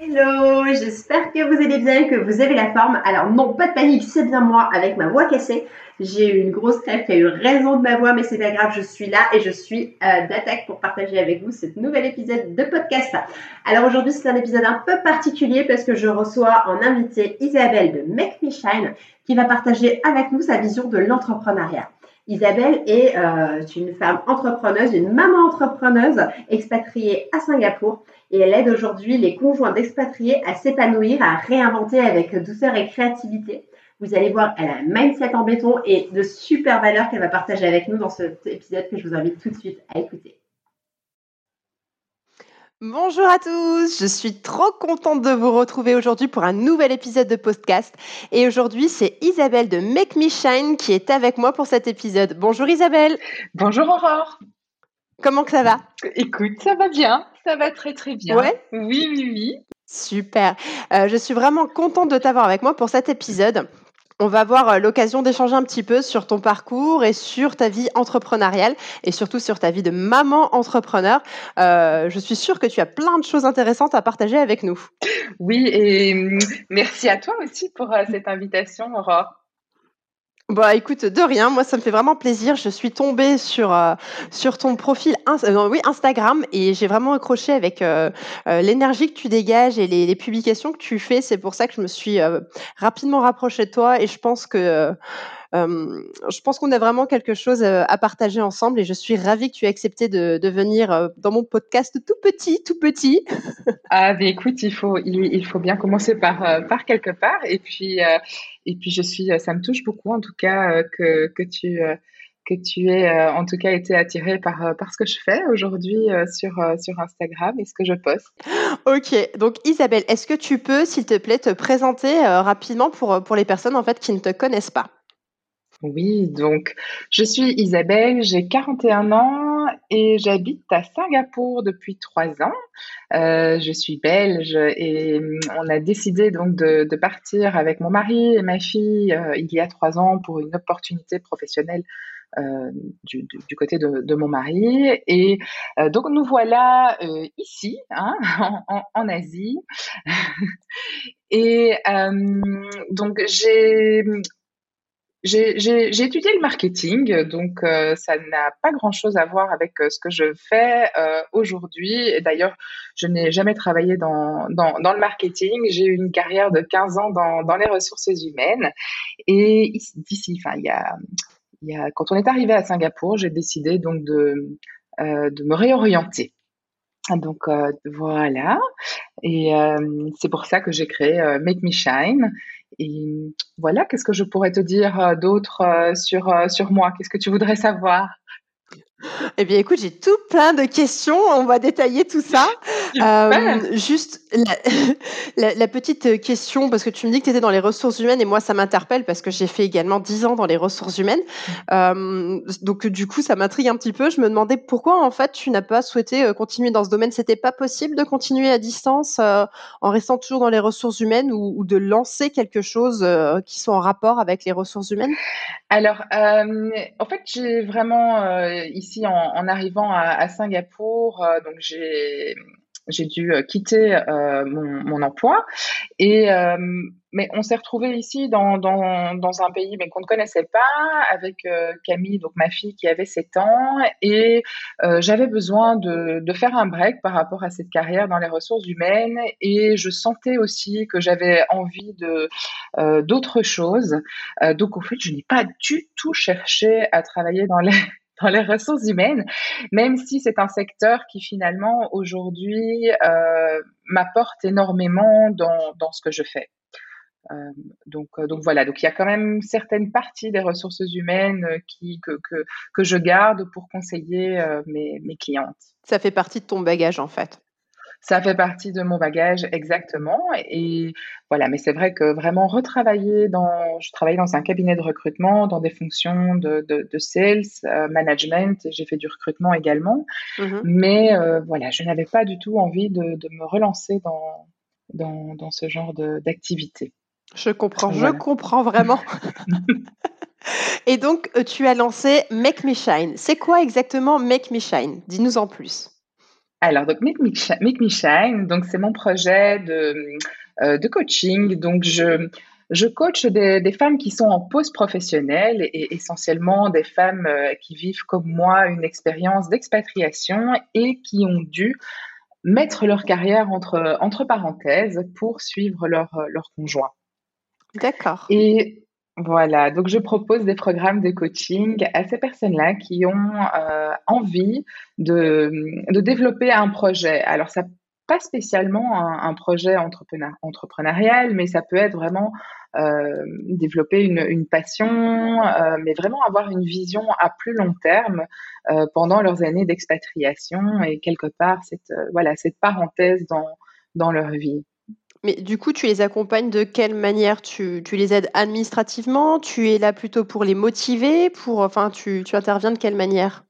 Hello, j'espère que vous allez bien, que vous avez la forme. Alors non, pas de panique, c'est bien moi avec ma voix cassée. J'ai eu une grosse crève qui a eu raison de ma voix, mais c'est pas grave, je suis là et je suis euh, d'attaque pour partager avec vous ce nouvel épisode de podcast. Alors aujourd'hui, c'est un épisode un peu particulier parce que je reçois en invité Isabelle de Make Me Shine qui va partager avec nous sa vision de l'entrepreneuriat. Isabelle est euh, une femme entrepreneuse, une maman entrepreneuse expatriée à Singapour et elle aide aujourd'hui les conjoints d'expatriés à s'épanouir, à réinventer avec douceur et créativité. Vous allez voir, elle a un mindset en béton et de super valeurs qu'elle va partager avec nous dans cet épisode que je vous invite tout de suite à écouter. Bonjour à tous, je suis trop contente de vous retrouver aujourd'hui pour un nouvel épisode de podcast. Et aujourd'hui, c'est Isabelle de Make Me Shine qui est avec moi pour cet épisode. Bonjour Isabelle. Bonjour Aurore. Comment que ça va? Écoute, ça va bien, ça va très très bien. Ouais. Oui, oui, oui. Super. Euh, je suis vraiment contente de t'avoir avec moi pour cet épisode. On va avoir euh, l'occasion d'échanger un petit peu sur ton parcours et sur ta vie entrepreneuriale et surtout sur ta vie de maman entrepreneur. Euh, je suis sûre que tu as plein de choses intéressantes à partager avec nous. Oui, et hum, merci à toi aussi pour euh, cette invitation, Aurore. Bah écoute, de rien, moi ça me fait vraiment plaisir. Je suis tombée sur, euh, sur ton profil euh, oui, Instagram et j'ai vraiment accroché avec euh, l'énergie que tu dégages et les, les, publications que tu fais. C'est pour ça que je me suis rapidement rapprochée de toi et je pense que je pense qu'on a vraiment quelque chose à partager ensemble et je suis ravie que tu aies accepté de, de venir dans mon podcast tout petit, tout petit. ah, mais écoute, il faut, il, il faut bien commencer par, par quelque part et puis, et puis je suis, ça me touche beaucoup en tout cas que, que tu que tu aies en tout cas été attiré par, par ce que je fais aujourd'hui sur, sur Instagram et ce que je poste. Ok, donc Isabelle, est-ce que tu peux, s'il te plaît, te présenter rapidement pour, pour les personnes en fait qui ne te connaissent pas? Oui, donc je suis Isabelle, j'ai 41 ans et j'habite à Singapour depuis trois ans. Euh, je suis belge et mm, on a décidé donc de, de partir avec mon mari et ma fille euh, il y a trois ans pour une opportunité professionnelle euh, du, du, côté de, de, mon mari. Et euh, donc nous voilà euh, ici, hein, en, en, Asie. et donc j'ai j'ai étudié le marketing, donc euh, ça n'a pas grand-chose à voir avec euh, ce que je fais euh, aujourd'hui. D'ailleurs, je n'ai jamais travaillé dans, le marketing. J'ai eu une carrière de 15 ans dans, les ressources humaines. Et d'ici, enfin, y a, quand on est arrivé à Singapour, j'ai décidé donc de me réorienter. Donc voilà, et c'est pour ça que j'ai créé Make Me Shine. Et voilà, qu'est-ce que je pourrais te dire euh, d'autre euh, sur, euh, sur moi? Qu'est-ce que tu voudrais savoir? Eh bien, écoute, j'ai tout plein de questions. On va détailler tout ça. Euh, juste la, la, la, petite question, parce que tu me dis que tu étais dans les ressources humaines et moi, ça m'interpelle parce que j'ai fait également 10 ans dans les ressources humaines. Euh, donc, du coup, ça m'intrigue un petit peu. Je me demandais pourquoi, en fait, tu n'as pas souhaité euh, continuer dans ce domaine. C'était pas possible de continuer à distance euh, en restant toujours dans les ressources humaines ou, ou de lancer quelque chose qui soit en rapport avec les ressources humaines? Alors, en fait, j'ai vraiment ici en, arrivant à, Singapour, euh, donc j'ai dû euh, quitter euh, mon, emploi. Et mais on s'est retrouvé ici dans, un pays qu'on ne connaissait pas avec Camille donc ma fille qui avait 7 ans. Et j'avais besoin de, de, faire un break par rapport à cette carrière dans les ressources humaines. Et je sentais aussi que j'avais envie de d'autres choses. Donc en fait je n'ai pas du tout cherché à travailler dans les dans les ressources humaines, même si c'est un secteur qui finalement aujourd'hui euh, m'apporte énormément dans, dans ce que je fais. Euh, donc, euh, donc voilà, donc il y a quand même certaines parties des ressources humaines qui, que, que, que je garde pour conseiller mes, mes clientes. Ça fait partie de ton bagage en fait. Ça fait partie de mon bagage exactement. Et voilà, mais c'est vrai que vraiment retravailler dans, je travaille dans un cabinet de recrutement, dans des fonctions de, de, sales, euh, management, j'ai fait du recrutement également. Mm-hmm. Mais euh, voilà, je n'avais pas du tout envie de, de me relancer dans, dans, dans ce genre d'activité. Je comprends, je comprends vraiment. Et donc, euh, tu as lancé Make Me Shine. C'est quoi exactement Make Me Shine? Dis-nous en plus. Alors, donc Make Me, Shine, donc c'est mon projet de, euh, de coaching. Donc, je, je coach des, femmes qui sont en pause professionnelle et essentiellement des femmes euh, qui vivent comme moi une expérience d'expatriation et qui ont dû mettre leur carrière entre, entre parenthèses pour suivre leur, leur conjoint. D'accord. Et voilà, donc je propose des programmes de coaching à ces personnes-là qui ont euh, envie de, développer un projet. Alors, ça pas spécialement un, projet entrepreneurial, mais ça peut être vraiment euh, développer une, passion, euh, mais vraiment avoir une vision à plus long terme pendant leurs années d'expatriation et quelque part cette voilà cette parenthèse dans leur vie. Mais du coup, tu les accompagnes de quelle manière? Tu, tu, les aides administrativement? Tu es là plutôt pour les motiver? Pour, Enfin, tu, tu interviens de quelle manière?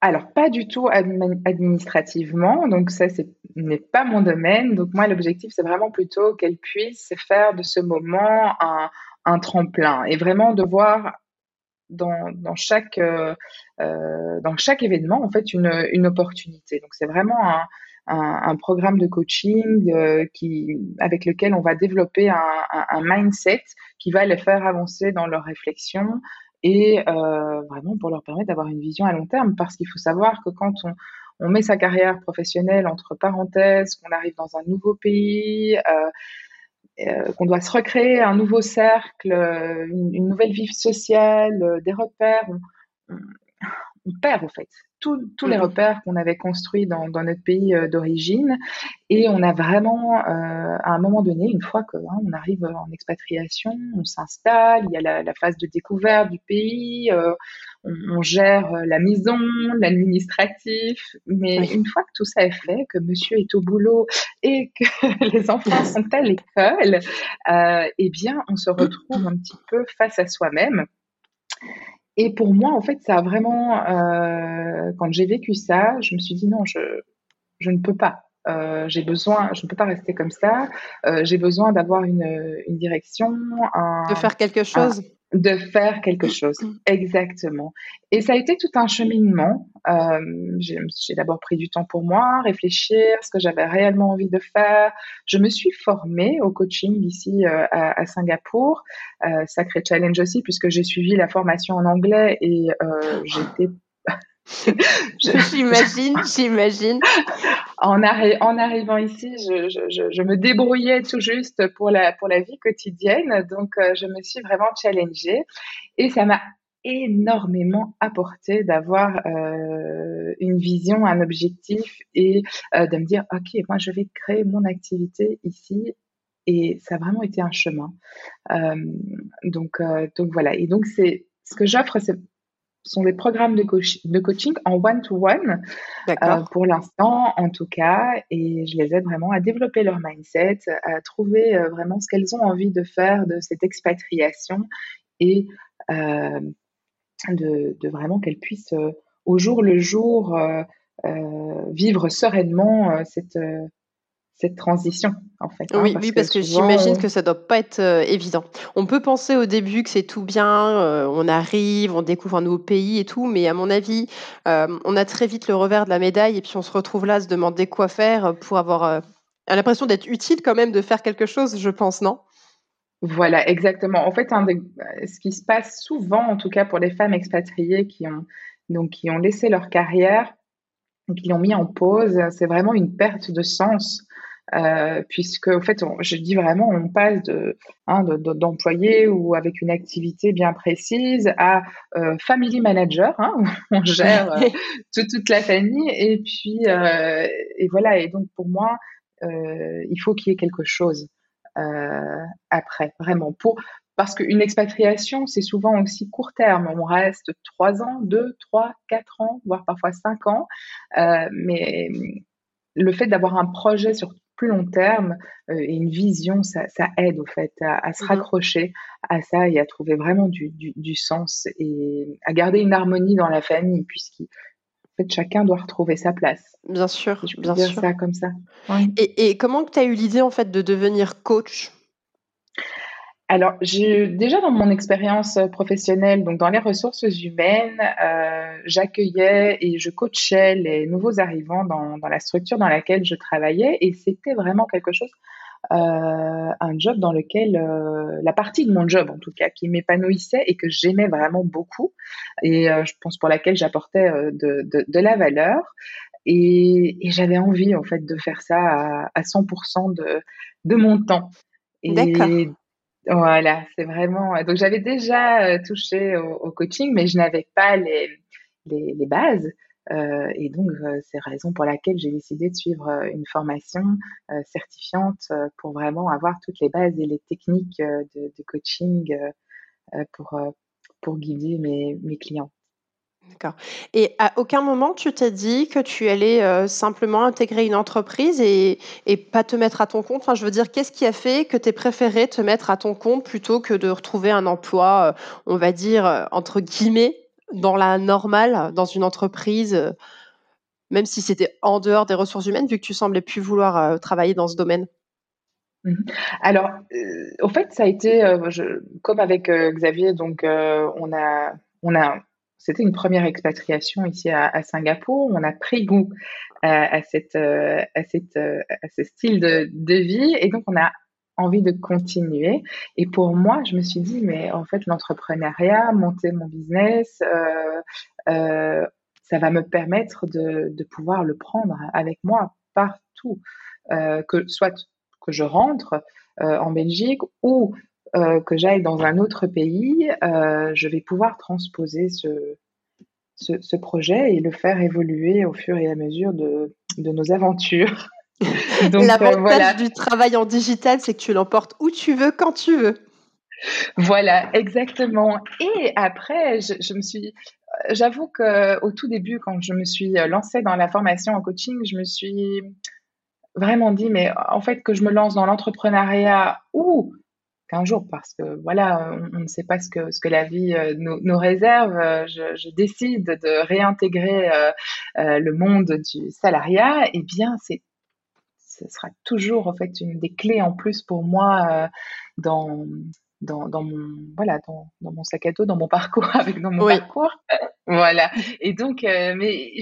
Alors, pas du tout administrativement, donc ça, ce n'est pas mon domaine. Donc moi, l'objectif, c'est vraiment plutôt qu'elles puissent faire de ce moment un, un tremplin. Et vraiment de voir dans, dans chaque, euh, euh dans chaque événement, en fait, une, une opportunité. Donc c'est vraiment un, un, programme de coaching euh, qui, avec lequel on va développer un, mindset qui va les faire avancer dans leur réflexion et euh, vraiment pour leur permettre d'avoir une vision à long terme. Parce qu'il faut savoir que quand on, met sa carrière professionnelle entre parenthèses, qu'on arrive dans un nouveau pays, euh, qu'on doit se recréer un nouveau cercle, une, nouvelle vie sociale, des repères, on, on perd en fait tous les mmh repères qu'on avait construits dans, notre pays euh, d'origine. Et on a vraiment, euh, à un moment donné, une fois qu'on hein, arrive en expatriation, on s'installe, il y a la, phase de découverte du pays, euh, on, gère la maison, l'administratif. Mais une fois que tout ça est fait, que monsieur est au boulot et que les enfants sont à l'école, eh bien, on se retrouve un petit peu face à soi-même. Et pour moi, en fait, ça a vraiment, euh, quand j'ai vécu ça, je me suis dit non, je, je ne peux pas. Euh, j'ai besoin, je ne peux pas rester comme ça. Euh, j'ai besoin d'avoir une, une direction, un, de faire quelque chose de faire quelque chose. Exactement. Et ça a été tout un cheminement. Euh, j'ai d'abord pris du temps pour moi, réfléchir ce que j'avais réellement envie de faire. Je me suis formée au coaching ici euh, à, à, Singapour. Euh, sacré challenge aussi puisque j'ai suivi la formation en anglais et euh, j'étais j'imagine, j'imagine. En, arrivant ici, je, me débrouillais tout juste pour la, vie quotidienne. Donc, euh, je me suis vraiment challengée. Et ça m'a énormément apporté d'avoir euh, une vision, un objectif et euh, de me dire, OK, moi, je vais créer mon activité ici. Et ça a vraiment été un chemin. Donc, donc voilà. Et donc, c'est ce que j'offre, c'est sont des programmes de, de coaching en one-to-one, euh, pour l'instant en tout cas, et je les aide vraiment à développer leur mindset, à trouver euh, vraiment ce qu'elles ont envie de faire de cette expatriation et euh, de, de, vraiment qu'elles puissent au jour le jour vivre sereinement cette cette transition, en fait. Hein, oui, oui, parce que, j'imagine euh, que ça doit pas être euh, évident. On peut penser au début que c'est tout bien, euh, on arrive, on découvre un nouveau pays et tout, mais à mon avis, on a très vite le revers de la médaille et puis on se retrouve là à se demander quoi faire pour avoir l'impression d'être utile quand même, de faire quelque chose, je pense, non? Voilà, exactement. En fait, ce qui se passe souvent, en tout cas pour les femmes expatriées qui ont, donc, qui ont laissé leur carrière, qui l'ont mis en pause, c'est vraiment une perte de sens euh, puisque en fait, je dis vraiment, on passe de hein, d'employé ou avec une activité bien précise à euh, family manager, hein, où on gère euh, toute la famille, et puis et voilà. Et donc pour moi, il faut qu'il y ait quelque chose après, vraiment pour parce qu'une expatriation, c'est souvent aussi court terme. On reste trois ans, deux, trois, quatre ans, voire parfois cinq ans. Euh, mais le fait d'avoir un projet sur plus long terme euh, et une vision, ça, aide au fait à, se mmh raccrocher à ça et à trouver vraiment du, sens et à garder une harmonie dans la famille, puisqu'en fait, chacun doit retrouver sa place. Bien sûr, je bien dire sûr. ça comme ça. Et, et comment tu as eu l'idée en fait de devenir coach? Alors, j'ai déjà dans mon expérience professionnelle, donc dans les ressources humaines, euh, j'accueillais et je coachais les nouveaux arrivants dans, la structure dans laquelle je travaillais, et c'était vraiment quelque chose, euh, un job dans lequel euh, la partie de mon job, en tout cas, qui m'épanouissait et que j'aimais vraiment beaucoup, et je pense pour laquelle j'apportais de, la valeur. Et, j'avais envie en fait de faire ça à, à 100% de, de mon temps. D'accord. Voilà, c'est vraiment. Donc j'avais déjà euh, touché au, coaching, mais je n'avais pas les, les, bases. Euh, et donc euh, c'est la raison pour laquelle j'ai décidé de suivre une formation certifiante pour vraiment avoir toutes les bases et les techniques de, de coaching pour, pour guider mes, mes clients. D'accord et à aucun moment tu t'es dit que tu allais, heu, simplement intégrer une entreprise et pas te mettre à ton compte? Enfin, je veux dire, qu'est-ce qui a fait que tu préféré te mettre à ton compte plutôt que de retrouver un emploi, heu, on va dire, heu, entre guillemets, «dans la normale», dans une entreprise, même si c'était en dehors des ressources humaines, vu que tu semblais plus vouloir, travailler dans ce domaine? Mmh Alors, au fait, ça a été, comme avec, Xavier, donc on a on a c'était une première expatriation ici à, Singapour. On a pris goût euh, cette, euh, à ce style de, vie et donc on a envie de continuer. Et pour moi, je me suis dit, mais en fait, l'entrepreneuriat, monter mon business, euh, ça va me permettre de, de, pouvoir le prendre avec moi partout, que soit que je rentre en Belgique ou euh, que j'aille dans un autre pays, euh, je vais pouvoir transposer ce, ce, projet et le faire évoluer au fur et à mesure de, de nos aventures. Euh, L'avantage du travail en digital, c'est que tu l'emportes où tu veux, quand tu veux. Voilà, exactement. Et après, je, je me suis, j'avoue que au tout début, quand je me suis lancée dans la formation en coaching, je me suis vraiment dit, mais en fait, que je me lance dans l'entrepreneuriat ou qu'un jour parce que voilà, on, ne sait pas ce que, ce que la vie euh, nous, réserve. Euh, je, décide de réintégrer euh, le monde du salariat, et eh bien c'est ce sera toujours en fait une des clés en plus pour moi dans, dans, dans, mon voilà dans, dans, mon sac à dos, dans mon parcours avec dans mon parcours. voilà. Et donc, mais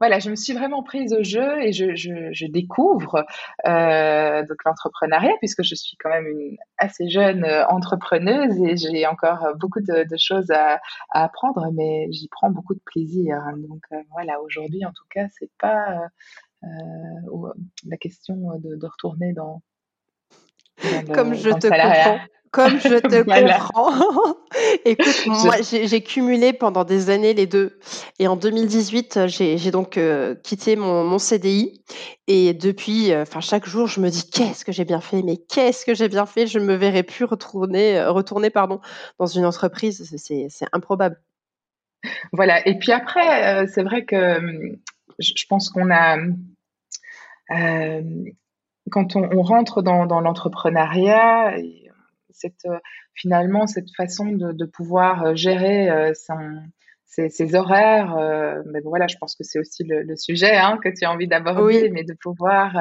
voilà, je me suis vraiment prise au jeu et je, je, je découvre euh, donc l'entrepreneuriat puisque je suis quand même une assez jeune euh, entrepreneuse et j'ai encore beaucoup de, de choses à, à, apprendre, mais j'y prends beaucoup de plaisir. Donc euh, voilà, aujourd'hui en tout cas, c'est pas euh, la question de, de retourner dans, Comme je te comprends. Comme je te comprends. Écoute, moi, j'ai cumulé pendant des années les deux. Et en 2018, j'ai donc euh, quitté mon, mon, CDI. Et depuis, euh, enfin chaque jour, je me dis qu'est-ce que j'ai bien fait, mais qu'est-ce que j'ai bien fait? Je ne me verrai plus retourner, euh, retourner pardon, dans une entreprise. C'est improbable. Voilà. Et puis après, c'est vrai que hum, je pense qu'on a quand on, on, rentre dans, dans l'entrepreneuriat, cette, euh, finalement cette façon de, de pouvoir euh, gérer euh, son, ses, ses, horaires. mais voilà, je pense que c'est aussi le, le, sujet hein, que tu as envie d'aborder, mais de pouvoir,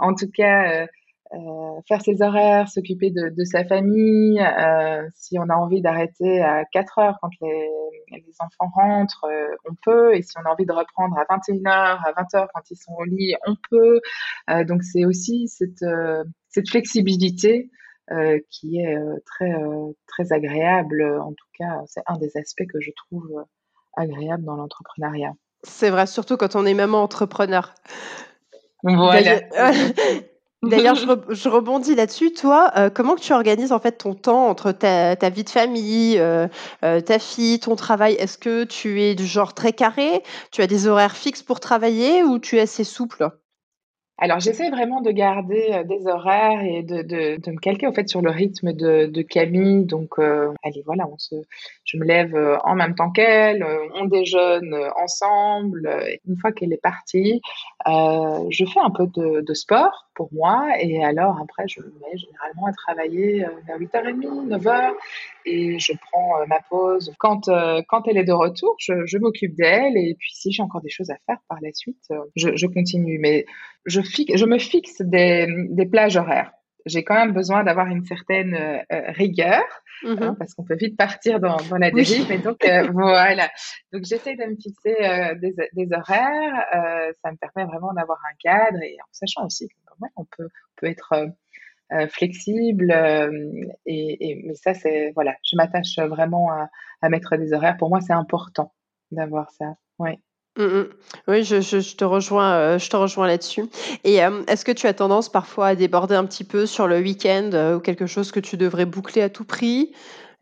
en tout cas, euh, faire ses horaires, s'occuper de, de, sa famille. Euh, si on a envie d'arrêter à 4 heures quand les, les enfants rentrent, on peut. Et si on a envie de reprendre à 21h, à 20h quand ils sont au lit, on peut. donc c'est aussi cette, cette flexibilité qui est euh, très, euh, très agréable. En tout cas, c'est un des aspects que je trouve agréable dans l'entrepreneuriat. C'est vrai, surtout quand on est maman entrepreneur. Voilà. D'ailleurs, je, rebondis là-dessus. Toi, comment que tu organises en fait ton temps entre ta, ta vie de famille, ta fille, ton travail? Est-ce que tu es du genre très carré? Tu as des horaires fixes pour travailler ou tu es assez souple? Alors, j'essaie vraiment de garder euh, des horaires et de, de, de, me calquer au fait sur le rythme de, de Camille. Donc, euh, allez, voilà, on se, je me lève euh, en même temps qu'elle, on déjeune ensemble. Une fois qu'elle est partie, euh, je fais un peu de, sport pour moi et alors après, je me mets généralement à travailler vers 8h30, 9h et je prends ma pause. Quand, quand elle est de retour, je, je m'occupe d'elle et puis si j'ai encore des choses à faire par la suite, je, je continue. Mais je, je me fixe des, des plages horaires. J'ai quand même besoin d'avoir une certaine euh, euh, rigueur hein, mm-hmm. parce qu'on peut vite partir dans, dans la dérive. Mais donc euh, voilà. Donc j'essaie de me fixer des, des, horaires. ça me permet vraiment d'avoir un cadre et en sachant aussi qu'on peut, peut être flexible. Et, et, mais ça c'est voilà. Je m'attache vraiment à, mettre des horaires. Pour moi c'est important d'avoir ça. Ouais. Mmh mh. Oui, je te rejoins, je te rejoins là-dessus et est-ce que tu as tendance parfois à déborder un petit peu sur le week-end, ou quelque chose que tu devrais boucler à tout prix?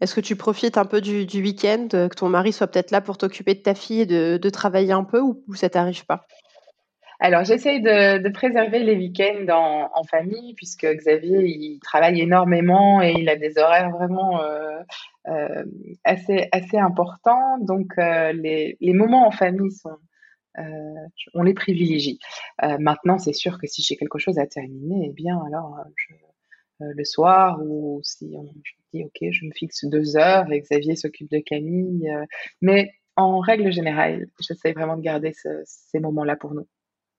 Est-ce que tu profites un peu du week-end, que ton mari soit peut-être là pour t'occuper de ta fille et de de travailler un peu ou ou ça t'arrive pas? Alors j'essaye de de préserver les week-ends en en famille puisque Xavier, il travaille énormément et il a des horaires vraiment, heu heu, assez assez importants donc heu, les les moments en famille sont euh, on les privilégie. Euh, maintenant, c'est sûr que si j'ai quelque chose à terminer, eh bien, alors, euh, je, le soir, ou si on, je dis, OK, je me fixe deux heures et Xavier s'occupe de Camille. mais en règle générale, j'essaie vraiment de garder ces moments-là pour nous.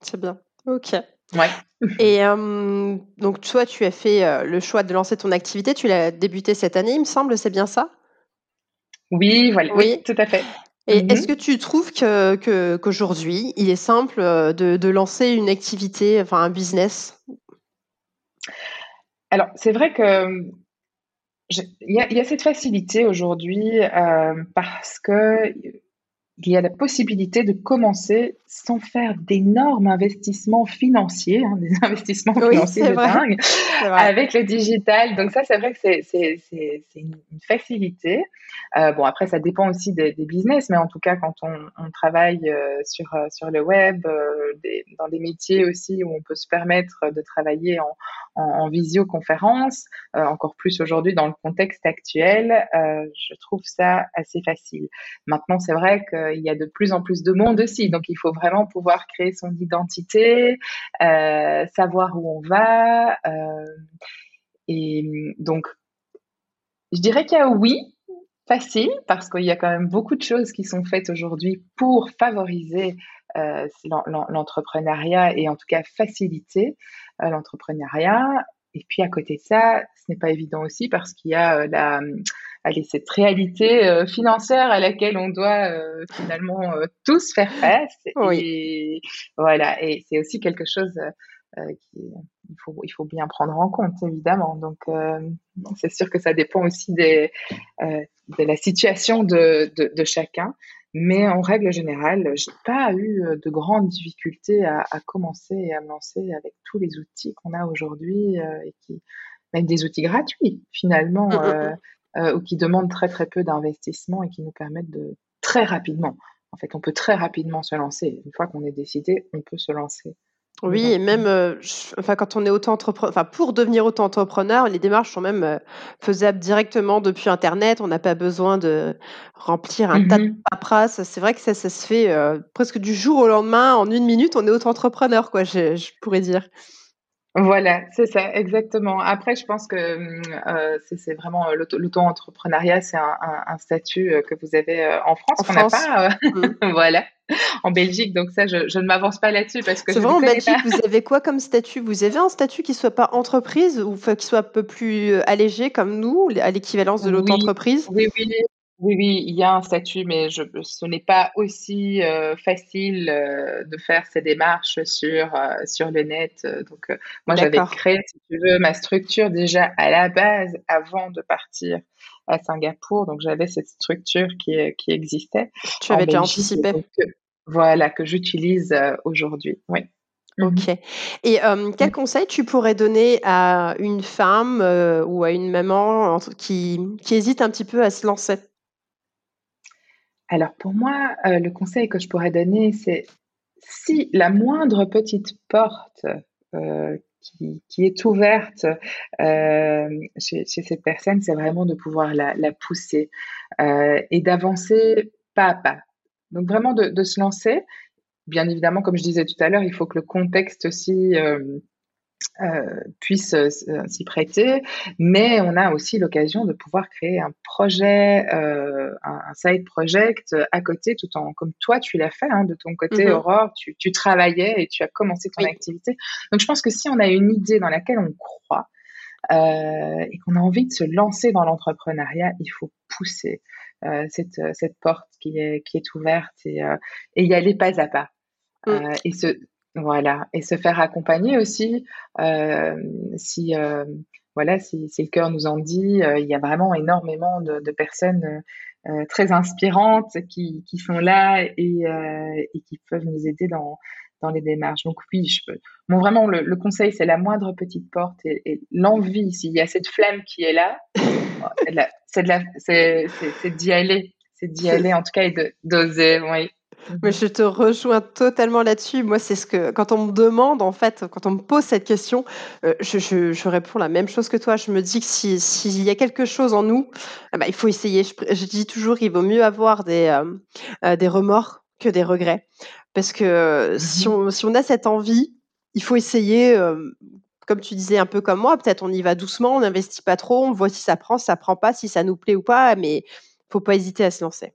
C'est bien. OK. Ouais. Et donc, toi, tu as fait le choix de lancer ton activité. Tu l'as débuté cette année, il me semble, c'est bien ça? Oui, voilà. oui, tout à fait. Et mmh est-ce que tu trouves que que qu'aujourd'hui, il est simple, de de lancer une activité, enfin un business? Alors, c'est vrai que, il y a il y a cette facilité aujourd'hui, euh, parce que, il y a la possibilité de commencer sans faire d'énormes investissements financiers, hein, des investissements financiers de dingue, avec le digital. Donc ça, c'est vrai que c'est, une, facilité. Euh, bon, après, ça dépend aussi des, des, business, mais en tout cas, quand on, on travaille euh, sur, euh, sur le web, des, dans des métiers aussi où on peut se permettre de travailler en, en, en visioconférence, encore plus aujourd'hui dans le contexte actuel, je trouve ça assez facile. Maintenant, c'est vrai qu'il y a de plus en plus de monde aussi, donc il faut vraiment pouvoir créer son identité, euh, savoir où on va. Euh, et donc, je dirais qu'il y a oui, facile, parce qu'il y a quand même beaucoup de choses qui sont faites aujourd'hui pour favoriser euh, l'entrepreneuriat et en tout cas faciliter euh, l'entrepreneuriat. Et puis à côté de ça, ce n'est pas évident aussi parce qu'il y a euh, la, allez, cette réalité euh, financière à laquelle on doit euh, finalement euh, tous faire face. Oui. Et voilà, et c'est aussi quelque chose qui il faut, il faut bien prendre en compte, évidemment. Donc, c'est sûr que ça dépend aussi des, de la situation de, de, de, chacun. Mais en règle générale, j'ai pas eu de grandes difficultés à, à, commencer et à me lancer avec tous les outils qu'on a aujourd'hui et qui, même des outils gratuits, finalement. Mmh, mmh, mmh euh, ou qui demandent très très peu d'investissement et qui nous permettent de très rapidement. En fait, on peut très rapidement se lancer. Une fois qu'on est décidé, on peut se lancer. Oui, et même, euh, enfin, quand on est auto-entrepreneur, enfin, pour devenir auto-entrepreneur, les démarches sont même euh, faisables directement depuis Internet. On n'a pas besoin de remplir un tas de mmh paperasse. C'est vrai que ça, ça se fait euh, presque du jour au lendemain. En une minute, on est auto-entrepreneur, quoi, je, je pourrais dire. Voilà, c'est ça, exactement. Après, je pense que euh, c'est vraiment euh, l'auto-entrepreneuriat, c'est un, un, un, statut euh, que vous avez euh, en France, qu'on n'a pas, mmh. voilà, en Belgique. Donc ça, je, je ne m'avance pas là-dessus parce que c'est vraiment en Belgique. Vous avez quoi comme statut? Vous avez un statut qui soit pas entreprise ou qui soit un peu plus allégé comme nous, à l'équivalence de l'auto-entreprise? Oui, oui, oui. Oui, oui, il y a un statut, mais je, ce n'est pas aussi euh, facile euh, de faire ces démarches sur, euh, sur le net. Donc, moi, j'avais créé, si tu veux, ma structure déjà à la base avant de partir à Singapour. Donc, j'avais cette structure qui, qui existait. Tu avais déjà anticipé? voilà, que j'utilise aujourd'hui. Oui. Ok. Mmh Et quel conseil tu pourrais donner à une femme ou à une maman qui, qui hésite un petit peu à se lancer? Alors pour moi, euh, le conseil que je pourrais donner, c'est si la moindre petite porte qui, qui, est ouverte chez, chez, cette personne, c'est vraiment de pouvoir la, pousser et d'avancer pas à pas. Donc vraiment de, se lancer. Bien évidemment, comme je disais tout à l'heure, il faut que le contexte aussi euh, puisse euh, s'y prêter, mais on a aussi l'occasion de pouvoir créer un projet, euh, un, side project à côté, tout en comme toi tu l'as fait hein, de ton côté, mm-hmm. Aurore, tu, tu, travaillais et tu as commencé ton activité. Donc je pense que si on a une idée dans laquelle on croit euh, et qu'on a envie de se lancer dans l'entrepreneuriat, il faut pousser euh, cette, cette porte qui est qui est ouverte et, et y aller pas à pas. Mm. et se voilà, et se faire accompagner aussi. Euh, si euh, voilà, si, si, le cœur nous en dit, euh, il y a vraiment énormément de, de personnes euh, très inspirantes qui, qui sont là et, euh, et, qui peuvent nous aider dans, dans les démarches. Donc oui, je peux. Bon, vraiment, le, le conseil, c'est la moindre petite porte et, et l'envie. S'il y a cette flamme qui est là, c'est de la, c'est, d'y aller, c'est d'y aller en tout cas et de d'oser. Oui. Mais je te rejoins totalement là-dessus. Moi, c'est ce que quand on me demande, en fait, quand on me pose cette question, euh, je, je, je, réponds la même chose que toi. Je me dis que s'il si y a quelque chose en nous, eh ben, il faut essayer. Je, je, dis toujours, il vaut mieux avoir des, euh, euh des remords que des regrets. Parce que mmh si, on, si on a cette envie, il faut essayer. Euh, comme tu disais, un peu comme moi, peut-être on y va doucement, on n'investit pas trop, on voit si ça prend, si ça prend pas, si ça nous plaît ou pas, mais faut pas hésiter à se lancer.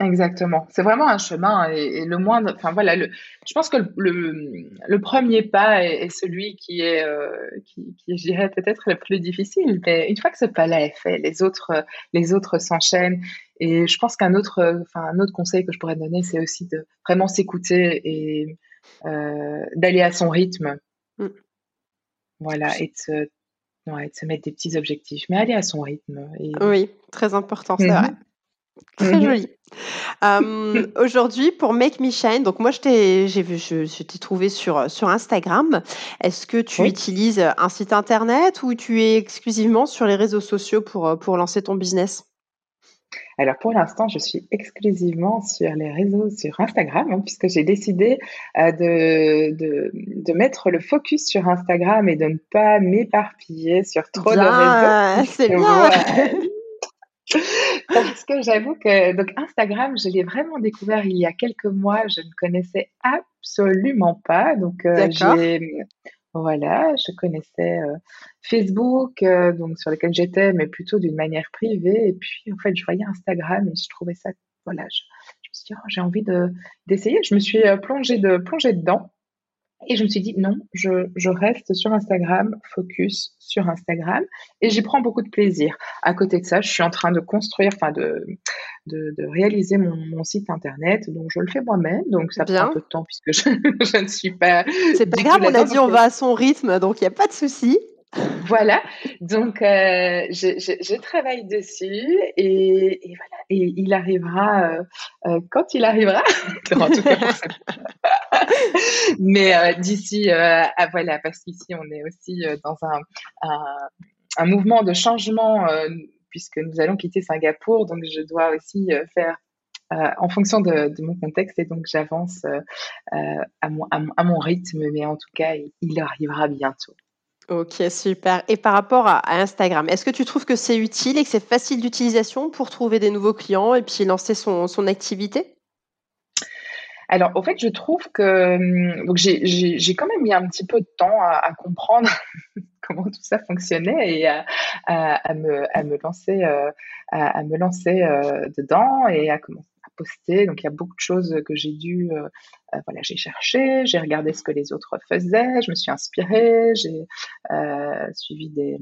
Exactement. C'est vraiment un chemin et, le moindre. Enfin voilà, le, je pense que le, le, premier pas est, celui qui est, euh, qui, qui, je dirais peut-être le plus difficile. Mais une fois que ce pas-là est fait, les autres, les autres s'enchaînent. Et je pense qu'un autre, enfin un autre conseil que je pourrais donner, c'est aussi de vraiment s'écouter et euh, d'aller à son rythme. Mm. Voilà, et de se, ouais, de se mettre des petits objectifs, mais aller à son rythme. Et... Oui, très important, c'est mm-hmm. vrai. Très mmh joli. aujourd'hui, pour Make Me Shine, donc moi je t'ai, j'ai vu, je, je t'ai trouvé sur, sur Instagram. Est-ce que tu utilises un site internet ou tu es exclusivement sur les réseaux sociaux pour, pour lancer ton business? Alors pour l'instant, je suis exclusivement sur les réseaux, sur Instagram, hein, puisque j'ai décidé euh, de, de, de, mettre le focus sur Instagram et de ne pas m'éparpiller sur trop de réseaux. C'est bien. Parce que j'avoue que donc Instagram, je l'ai vraiment découvert il y a quelques mois. Je ne connaissais absolument pas. Donc euh, j'ai voilà, je connaissais euh, Facebook, euh, donc sur lequel j'étais, mais plutôt d'une manière privée. Et puis en fait, je voyais Instagram et je trouvais ça. Voilà, je, je me suis dit oh, j'ai envie de d'essayer. Je me suis plongée de plongée dedans. Et je me suis dit, non, je, je, reste sur Instagram, focus sur Instagram, et j'y prends beaucoup de plaisir. À côté de ça, je suis en train de construire, enfin de, de, de, réaliser mon, mon, site internet, donc je le fais moi-même, donc ça prend un peu de temps puisque je, je ne suis pas... C'est pas grave, on a dit on va à son rythme, donc il n'y a pas de souci. Voilà, donc euh, je, travaille dessus et, voilà, et il arrivera euh, euh, quand il arrivera. Mais d'ici, à, voilà, parce qu'ici on est aussi dans un, un, mouvement de changement puisque nous allons quitter Singapour, donc je dois aussi faire en fonction de, mon contexte. Et donc j'avance à mon, rythme, mais en tout cas, il arrivera bientôt. Ok, super. Et par rapport à, Instagram, est-ce que tu trouves que c'est utile et que c'est facile d'utilisation pour trouver des nouveaux clients et puis lancer son, son activité? Alors, au fait, je trouve que hum, j'ai quand même mis un petit peu de temps à, comprendre comment tout ça fonctionnait et à, à, à me, lancer, euh, à, me lancer euh, dedans et à commencer poster. Donc, il y a beaucoup de choses que j'ai dû, euh, euh, voilà, j'ai cherché, j'ai regardé ce que les autres faisaient, je me suis inspirée, j'ai euh, suivi des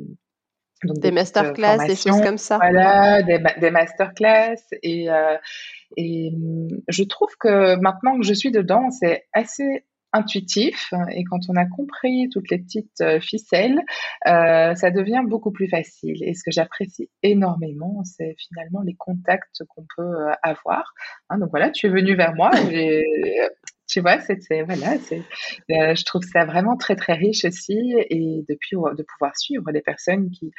donc des, des masterclass, des choses comme ça. Voilà, des, des masterclass et euh, et hum, je trouve que maintenant que je suis dedans, c'est assez intuitif et quand on a compris toutes les petites euh, ficelles, euh, ça devient beaucoup plus facile. Et ce que j'apprécie énormément, c'est finalement les contacts qu'on peut euh, avoir. Hein, donc voilà, tu es venu vers moi. tu vois, c'est voilà, euh, je trouve ça vraiment très très riche aussi et depuis de pouvoir suivre des personnes qui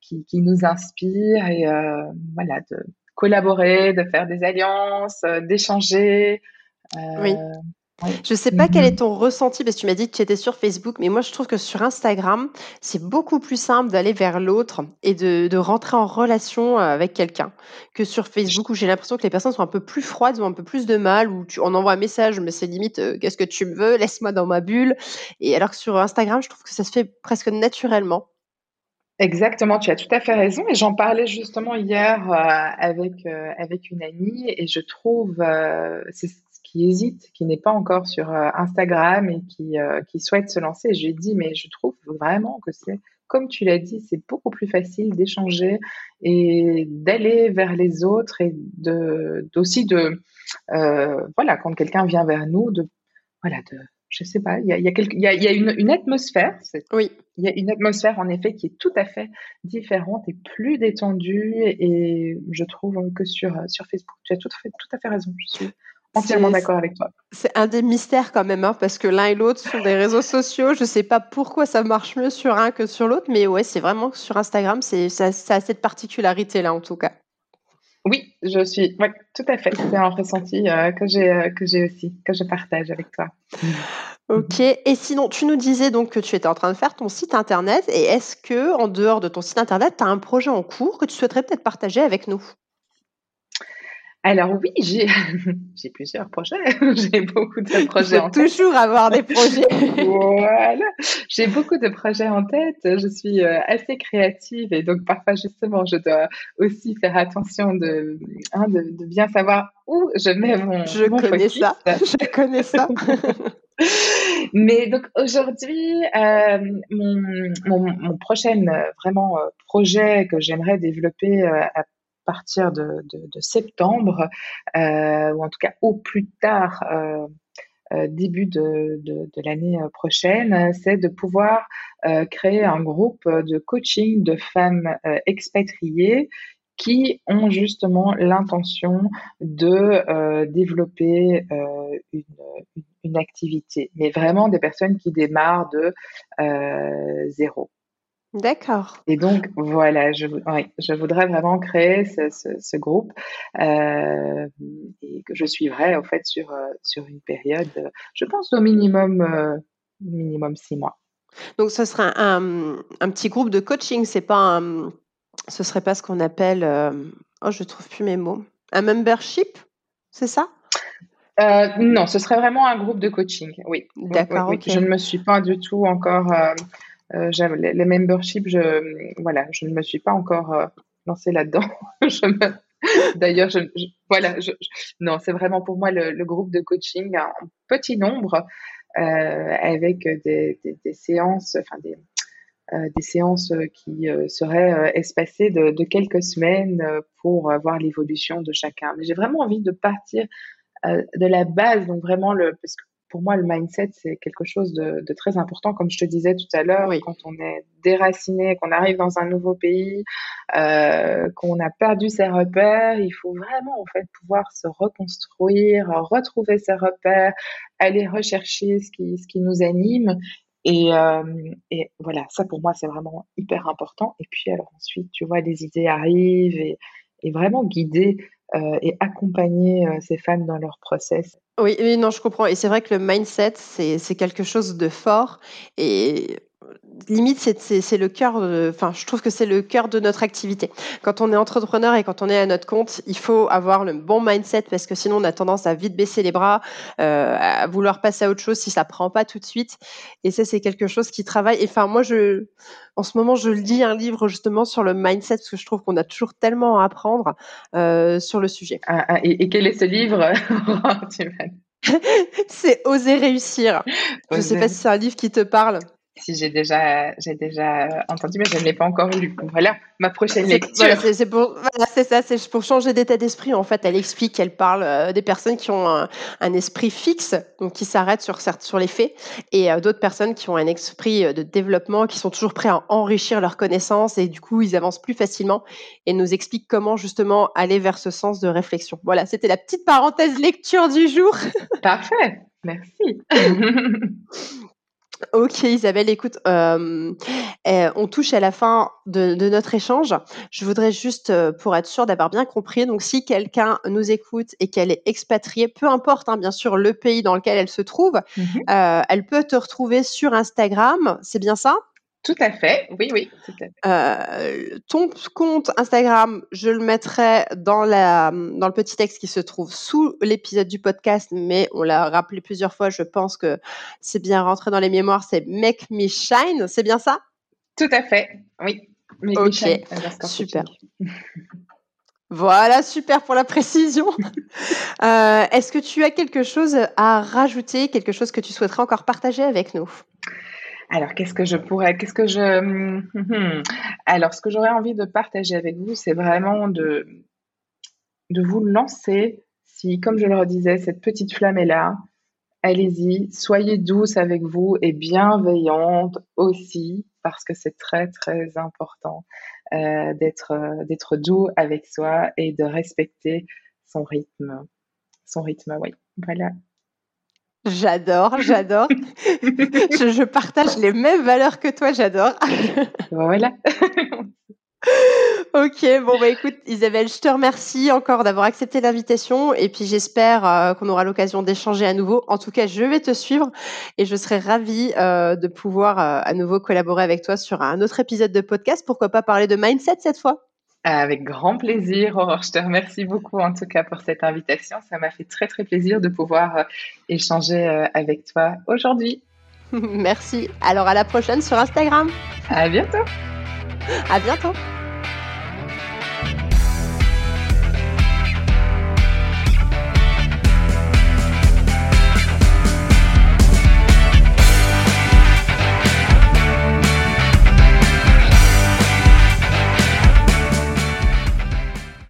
qui, qui nous inspirent et euh, voilà de collaborer, de faire des alliances, d'échanger. oui. Je ne sais pas quel Mhm. est ton ressenti, parce que tu m'as dit que tu étais sur Facebook, mais moi je trouve que sur Instagram, c'est beaucoup plus simple d'aller vers l'autre et de, de rentrer en relation euh, avec quelqu'un que sur Facebook où j'ai l'impression que les personnes sont un peu plus froides, ont un peu plus de mal, où tu, on envoie un message, mais c'est limite euh, qu'est-ce que tu me veux, laisse-moi dans ma bulle. Et alors que sur Instagram, je trouve que ça se fait presque naturellement. Exactement, tu as tout à fait raison. Et j'en parlais justement hier euh, avec, euh, avec une amie et je trouve, euh, c'est qui hésite, qui n'est pas encore sur euh, Instagram et qui, euh, qui souhaite se lancer. Je lui ai dit, mais je trouve vraiment que c'est, comme tu l'as dit, c'est beaucoup plus facile d'échanger et d'aller vers les autres et de, d'aussi de, euh, voilà, quand quelqu'un vient vers nous, de, voilà, de, je sais pas, il y a, y a, quelque, y a, il y a une, une atmosphère, Oui. il y a une atmosphère en effet qui est tout à fait différente et plus détendue et je trouve que sur, sur Facebook, tu as tout à fait, tout à fait raison. Je suis entièrement d'accord avec toi. c'est un des mystères quand même, hein, parce que l'un et l'autre sont des réseaux sociaux. Je sais pas pourquoi ça marche mieux sur un que sur l'autre, mais ouais, c'est vraiment que sur Instagram, c'est ça, ça a cette particularité-là en tout cas. Oui, je suis, ouais, tout à fait. C'est un ressenti euh, que j'ai euh, que j'ai aussi, que je partage avec toi. Ok. Et sinon, tu nous disais donc que tu étais en train de faire ton site internet. Et est-ce que, en dehors de ton site internet, tu as un projet en cours que tu souhaiterais peut-être partager avec nous? Alors oui, j'ai j'ai plusieurs projets. j'ai beaucoup de projets en tête. toujours avoir des projets. Voilà, j'ai beaucoup de projets en tête. Je suis euh, assez créative et donc parfois justement, je dois aussi faire attention de, hein, de, de bien savoir où je mets mon, Je mon connais focus. ça. Je connais ça. Mais donc aujourd'hui, euh, mon, mon, mon prochain euh, vraiment euh, projet que j'aimerais développer à partir de, septembre, euh, ou en tout cas au plus tard euh, euh, début de, l'année prochaine, c'est de pouvoir créer un groupe de coaching de femmes expatriées qui ont justement l'intention de développer une, activité, mais vraiment des personnes qui démarrent de zéro. D'accord. Et donc, voilà, je, vou- oui, je voudrais vraiment créer ce, ce, ce groupe euh, et que je suivrai, en fait, sur, euh, sur une période, je pense, au minimum, euh, minimum six mois. Donc, ce serait un, un, petit groupe de coaching. C'est pas un, ce serait pas ce qu'on appelle. euh, oh, je trouve plus mes mots. Un membership, c'est ça? Euh, non, ce serait vraiment un groupe de coaching, oui. Oui, oui, D'accord, oui. ok. Je ne me suis pas du tout encore, euh, euh, les, memberships, je, voilà, je ne me suis pas encore euh, lancée là-dedans. D'ailleurs, voilà, non, c'est vraiment pour moi le, groupe de coaching en petit nombre euh, avec des, séances, enfin des, euh, séances qui seraient espacées de, quelques semaines pour voir l'évolution de chacun. Mais j'ai vraiment envie de partir de la base, donc vraiment le, pour moi le mindset c'est quelque chose de, de très important, comme je te disais tout à l'heure, Oui. quand on est déraciné, qu'on arrive dans un nouveau pays, euh, qu'on a perdu ses repères, il faut vraiment en fait pouvoir se reconstruire, retrouver ses repères, aller rechercher ce qui, ce qui nous anime. Et, euh, et voilà, ça pour moi c'est vraiment hyper important. Et puis alors ensuite, tu vois, les idées arrivent et, et vraiment guider euh, et accompagner euh, ces femmes dans leur process. Oui, oui, non, je comprends. Et c'est vrai que le mindset, c'est quelque chose de fort. Et limite, c'est c'est- c'est le cœur. de- Enfin, je trouve que c'est le cœur de notre activité. Quand on est entrepreneur et quand on est à notre compte, il faut avoir le bon mindset parce que sinon, on a tendance à vite baisser les bras, euh, à vouloir passer à autre chose si ça prend pas tout de suite. Et ça, c'est quelque chose qui travaille. Et enfin, moi, je, en ce moment, je lis un livre justement sur le mindset parce que je trouve qu'on a toujours tellement à apprendre euh, sur le sujet. Ah, ah, et, et quel est ce livre? C'est Oser réussir. Je sais pas Oser. si c'est un livre qui te parle. Si j'ai déjà, j'ai déjà entendu, mais je ne l'ai pas encore lu. Voilà ma prochaine lecture. voilà, c'est- voilà, ça, c'est pour changer d'état d'esprit. En fait, elle explique qu'elle parle euh, des personnes qui ont un, un esprit fixe, donc qui s'arrêtent sur, sur les faits, et euh, d'autres personnes qui ont un esprit euh, de développement, qui sont toujours prêts à enrichir leurs connaissances, et du coup, ils avancent plus facilement, et nous explique comment justement aller vers ce sens de réflexion. Voilà, c'était la petite parenthèse lecture du jour. Parfait, merci. Ok Isabelle, écoute, euh, eh, on touche à la fin de, notre échange. Je voudrais juste, euh, pour être sûre d'avoir bien compris, donc si quelqu'un nous écoute et qu'elle est expatriée, peu importe hein, bien sûr le pays dans lequel elle se trouve, mmh euh, elle peut te retrouver sur Instagram, c'est bien ça? Tout à fait, oui, oui. Euh, ton compte Instagram, je le mettrai dans, la, dans le petit texte qui se trouve sous l'épisode du podcast, mais on l'a rappelé plusieurs fois, je pense que c'est bien rentré dans les mémoires, c'est Make Me Shine, c'est bien ça? Tout à fait, oui. ok, super. Voilà, super pour la précision. Euh, est-ce que tu as quelque chose à rajouter, quelque chose que tu souhaiterais encore partager avec nous? Alors, qu'est-ce que je pourrais, qu'est-ce que je, alors, ce que j'aurais envie de partager avec vous, c'est vraiment de, de vous lancer. Si, comme je le redisais, cette petite flamme est là, allez-y, soyez douce avec vous et bienveillante aussi, parce que c'est très, très important euh, d'être, d'être doux avec soi et de respecter son rythme. Son rythme, oui. Voilà. J'adore, j'adore. je, partage les mêmes valeurs que toi, j'adore. voilà. ok, bon bah écoute Isabelle, je te remercie encore d'avoir accepté l'invitation et puis j'espère euh, qu'on aura l'occasion d'échanger à nouveau. En tout cas, je vais te suivre et je serai ravie euh, de pouvoir euh, à nouveau collaborer avec toi sur un autre épisode de podcast. Pourquoi pas parler de mindset cette fois? Avec grand plaisir, Aurore. Je te remercie beaucoup en tout cas pour cette invitation. Ça m'a fait très très plaisir de pouvoir euh, échanger euh, avec toi aujourd'hui. Merci. Alors à la prochaine sur Instagram. À bientôt. À bientôt.